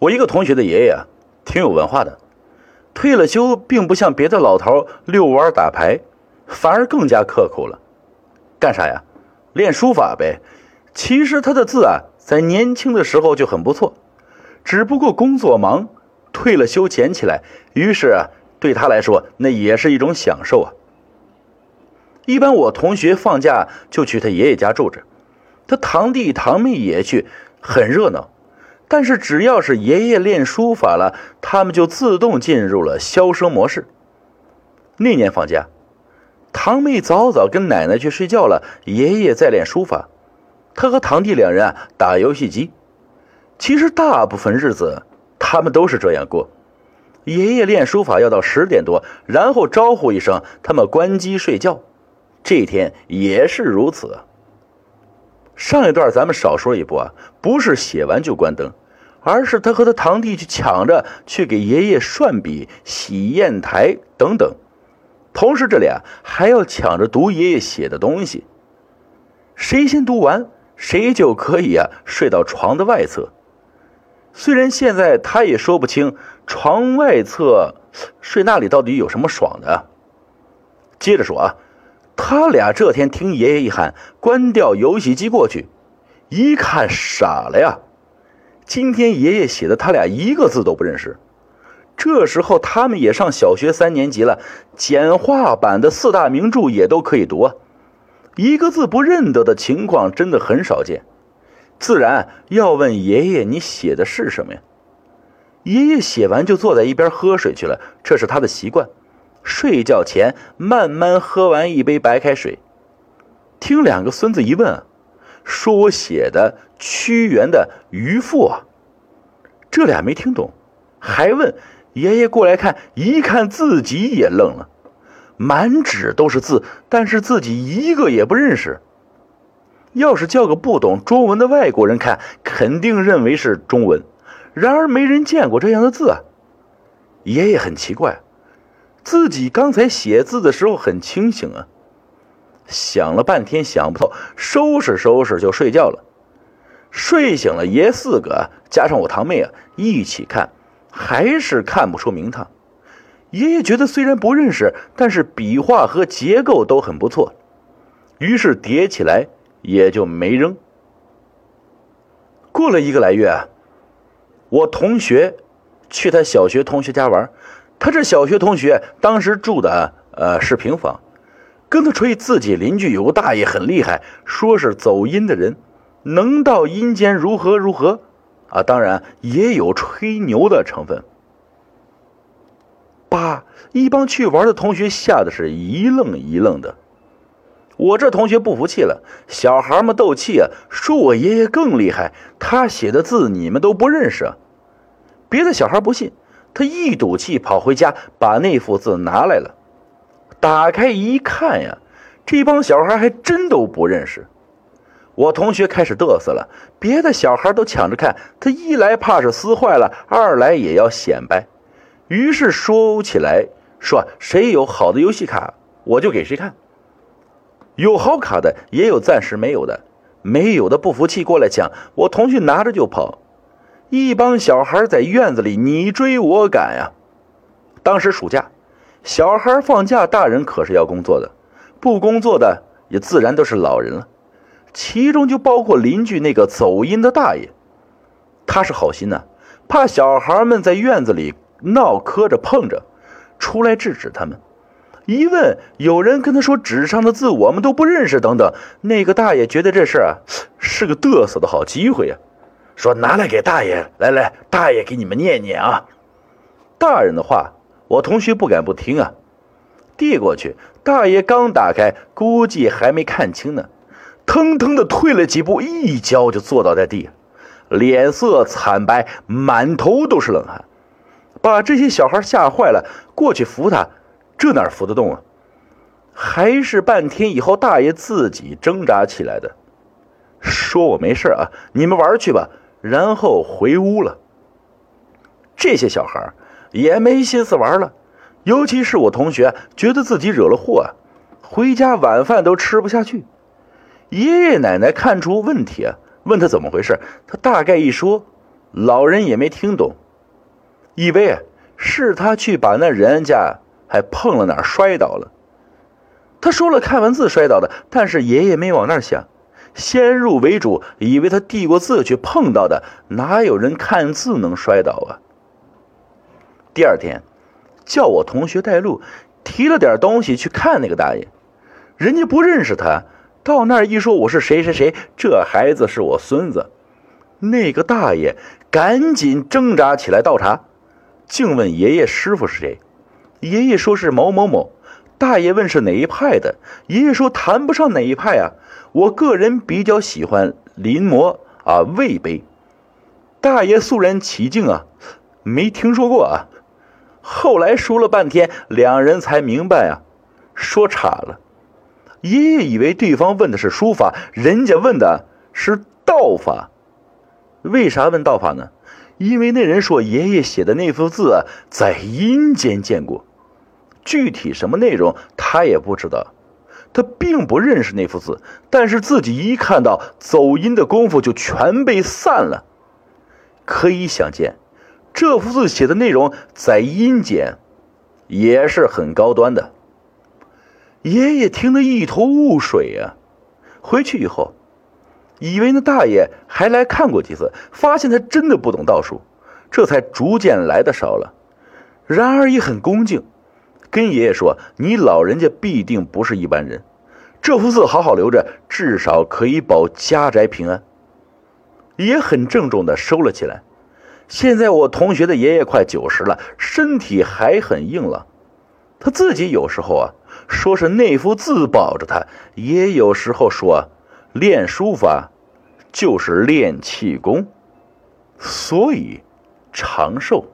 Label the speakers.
Speaker 1: 我一个同学的爷爷啊，挺有文化的，退了休并不像别的老头遛弯打牌，反而更加刻苦了。干啥呀？练书法呗。其实他的字啊，在年轻的时候就很不错，只不过工作忙，退了休捡起来，于是啊，对他来说那也是一种享受啊。一般我同学放假就去他爷爷家住着，他堂弟堂妹也去，很热闹。但是只要是爷爷练书法了，他们就自动进入了消声模式。那年放假，堂妹早早跟奶奶去睡觉了，爷爷在练书法，他和堂弟两人啊打游戏机。其实大部分日子他们都是这样过，爷爷练书法要到十点多，然后招呼一声，他们关机睡觉。这天也是如此。上一段咱们少说一步啊，不是写完就关灯，而是他和他堂弟去抢着去给爷爷涮笔、洗砚台等等，同时这俩还要抢着读爷爷写的东西。谁先读完，谁就可以啊睡到床的外侧。虽然现在他也说不清床外侧睡那里到底有什么爽的。接着说啊。他俩这天听爷爷一喊关掉游戏机过去，一看傻了呀！今天爷爷写的，他俩一个字都不认识。这时候他们也上小学三年级了，简化版的四大名著也都可以读啊，一个字不认得的情况真的很少见。自然要问爷爷你写的是什么呀？爷爷写完就坐在一边喝水去了，这是他的习惯。睡觉前慢慢喝完一杯白开水，听两个孙子一问，说我写的屈原的《渔父》啊，这俩没听懂，还问爷爷过来看，一看自己也愣了，满纸都是字，但是自己一个也不认识。要是叫个不懂中文的外国人看，肯定认为是中文，然而没人见过这样的字啊。爷爷很奇怪。自己刚才写字的时候很清醒啊，想了半天想不透，收拾收拾就睡觉了。睡醒了，爷四个加上我堂妹啊一起看，还是看不出名堂。爷爷觉得虽然不认识，但是笔画和结构都很不错，于是叠起来也就没扔。过了一个来月，啊我同学去他小学同学家玩。他这小学同学当时住的呃是平房，跟他吹自己邻居有个大爷很厉害，说是走阴的人，能到阴间如何如何，啊，当然也有吹牛的成分。把一帮去玩的同学吓得是一愣一愣的。我这同学不服气了，小孩们斗气啊，说我爷爷更厉害，他写的字你们都不认识。别的小孩不信。他一赌气跑回家，把那幅字拿来了，打开一看呀，这帮小孩还真都不认识。我同学开始嘚瑟了，别的小孩都抢着看，他一来怕是撕坏了，二来也要显摆，于是说起来说谁有好的游戏卡，我就给谁看。有好卡的，也有暂时没有的，没有的不服气过来抢，我同学拿着就跑。一帮小孩在院子里你追我赶呀。当时暑假，小孩放假，大人可是要工作的，不工作的也自然都是老人了。其中就包括邻居那个走音的大爷，他是好心呐，怕小孩们在院子里闹磕着碰着，出来制止他们。一问，有人跟他说纸上的字我们都不认识等等。那个大爷觉得这事啊是个嘚瑟的好机会呀。说拿来给大爷，来来，大爷给你们念念啊！大人的话，我同学不敢不听啊。递过去，大爷刚打开，估计还没看清呢，腾腾的退了几步，一脚就坐倒在地，脸色惨白，满头都是冷汗，把这些小孩吓坏了。过去扶他，这哪扶得动啊？还是半天以后，大爷自己挣扎起来的，说我没事啊，你们玩去吧。然后回屋了。这些小孩也没心思玩了，尤其是我同学，觉得自己惹了祸啊，回家晚饭都吃不下去。爷爷奶奶看出问题啊，问他怎么回事，他大概一说，老人也没听懂，以为是他去把那人家还碰了哪儿摔倒了。他说了看文字摔倒的，但是爷爷没往那儿想，先入为主，以为他递过字去碰到的，哪有人看字能摔倒啊？第二天，叫我同学带路，提了点东西去看那个大爷，人家不认识他，到那儿一说我是谁谁谁，这孩子是我孙子，那个大爷赶紧挣扎起来倒茶，竟问爷爷师傅是谁，爷爷说是某某某。大爷问是哪一派的，爷爷说谈不上哪一派啊，我个人比较喜欢临摹啊魏碑。大爷肃然起敬啊，没听说过啊。后来说了半天，两人才明白啊，说岔了。爷爷以为对方问的是书法，人家问的是道法。为啥问道法呢？因为那人说爷爷写的那幅字啊，在阴间见过。具体什么内容他也不知道，他并不认识那幅字，但是自己一看到走音的功夫就全被散了。可以想见，这幅字写的内容在阴间也是很高端的。爷爷听得一头雾水呀，回去以后，以为那大爷还来看过几次，发现他真的不懂道术，这才逐渐来的少了。然而也很恭敬。跟爷爷说：“你老人家必定不是一般人，这幅字好好留着，至少可以保家宅平安。”也很郑重的收了起来。现在我同学的爷爷快九十了，身体还很硬朗。他自己有时候啊，说是那幅字保着他；也有时候说，练书法就是练气功，所以长寿。